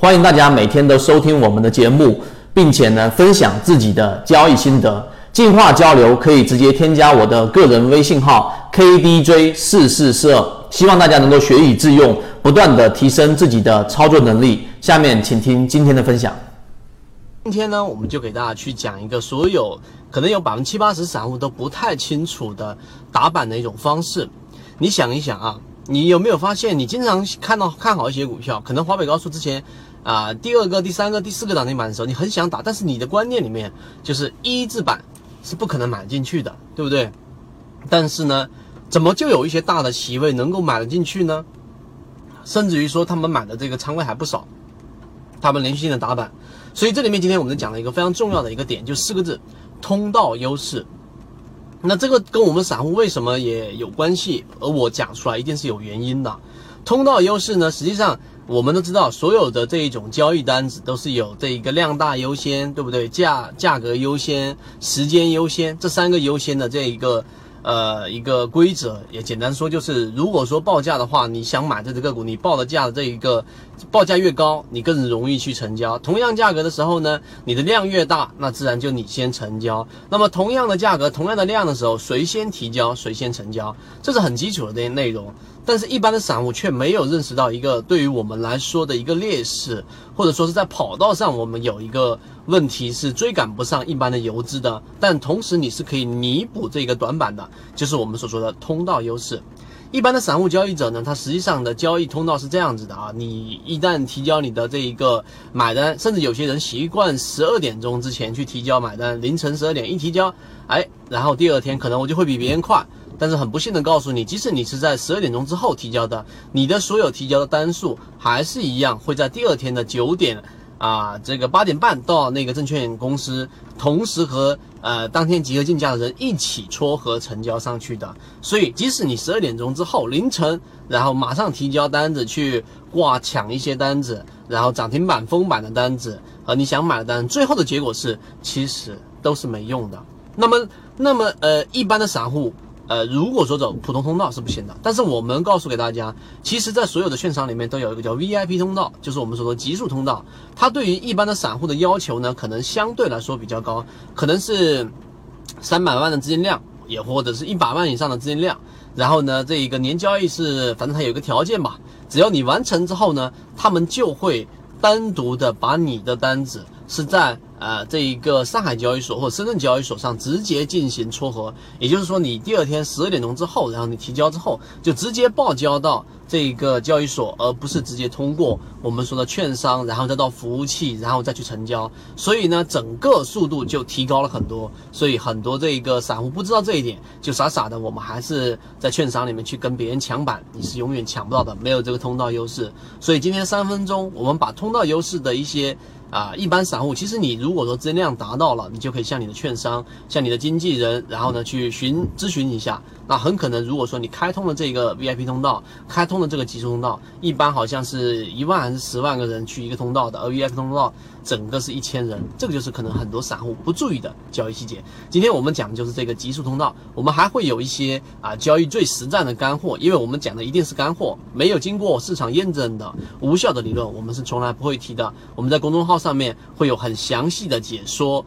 欢迎大家每天都收听我们的节目，并且呢分享自己的交易心得。进化交流可以直接添加我的个人微信号 kdj 四四四二，希望大家能够学以致用，不断的提升自己的操作能力。下面请听今天的分享。今天呢，我们就给大家去讲一个所有可能有百分之七八十散户都不太清楚的打板的一种方式。你想一想啊，你有没有发现，你经常看到看好一些股票，可能华北高速之前啊第二个、第三个、第四个涨停板的时候，你很想打，但是你的观念里面就是一字板。是不可能买进去的，对不对？但是呢，怎么就有一些大的席位能够买得进去呢？甚至于说他们买的这个仓位还不少，他们连续性的打板。所以这里面今天我们讲了一个非常重要的一个点，就四个字：通道优势。那这个跟我们散户为什么也有关系？而我讲出来一定是有原因的。通道优势呢，实际上。我们都知道，所有的这一种交易单子都是有这一个量大优先，对不对？价价格优先，时间优先，这三个优先的这一个呃一个规则，也简单说就是，如果说报价的话，你想买这只个股，你报的价的这一个报价越高，你更容易去成交。同样价格的时候呢，你的量越大，那自然就你先成交。那么同样的价格，同样的量的时候，谁先提交，谁先成交，这是很基础的这些内容。但是，一般的散户却没有认识到一个对于我们来说的一个劣势，或者说是在跑道上我们有一个问题是追赶不上一般的游资的。但同时，你是可以弥补这个短板的，就是我们所说的通道优势。一般的散户交易者呢，他实际上的交易通道是这样子的啊，你一旦提交你的这一个买单，甚至有些人习惯十二点钟之前去提交买单，凌晨十二点一提交，哎，然后第二天可能我就会比别人快。但是很不幸的告诉你，即使你是在十二点钟之后提交的，你的所有提交的单数还是一样会在第二天的九点啊，这个八点半到那个证券公司，同时和呃当天集合竞价的人一起撮合成交上去的。所以，即使你十二点钟之后凌晨，然后马上提交单子去挂抢一些单子，然后涨停板封板的单子和你想买的单，最后的结果是其实都是没用的。那么，那么呃一般的散户。呃，如果说走普通通道是不行的，但是我们告诉给大家，其实，在所有的券商里面都有一个叫 VIP 通道，就是我们说的极速通道。它对于一般的散户的要求呢，可能相对来说比较高，可能是三百万的资金量，也或者是一百万以上的资金量。然后呢，这一个年交易是，反正它有一个条件吧，只要你完成之后呢，他们就会单独的把你的单子是在。呃，这一个上海交易所或深圳交易所上直接进行撮合，也就是说，你第二天十二点钟之后，然后你提交之后，就直接报交到这一个交易所，而不是直接通过我们说的券商，然后再到服务器，然后再去成交。所以呢，整个速度就提高了很多。所以很多这一个散户不知道这一点，就傻傻的，我们还是在券商里面去跟别人抢板，你是永远抢不到的，没有这个通道优势。所以今天三分钟，我们把通道优势的一些。啊，一般散户其实你如果说资金量达到了，你就可以向你的券商、向你的经纪人，然后呢去询咨询一下。那很可能如果说你开通了这个 VIP 通道，开通这个极速通道，一般好像是一万还是十万个人去一个通道的，而 VIP 通道整个是一千人，这个就是可能很多散户不注意的交易细节。今天我们讲的就是这个极速通道，我们还会有一些啊交易最实战的干货，因为我们讲的一定是干货，没有经过市场验证的无效的理论，我们是从来不会提的。我们在公众号。上面会有很详细的解说。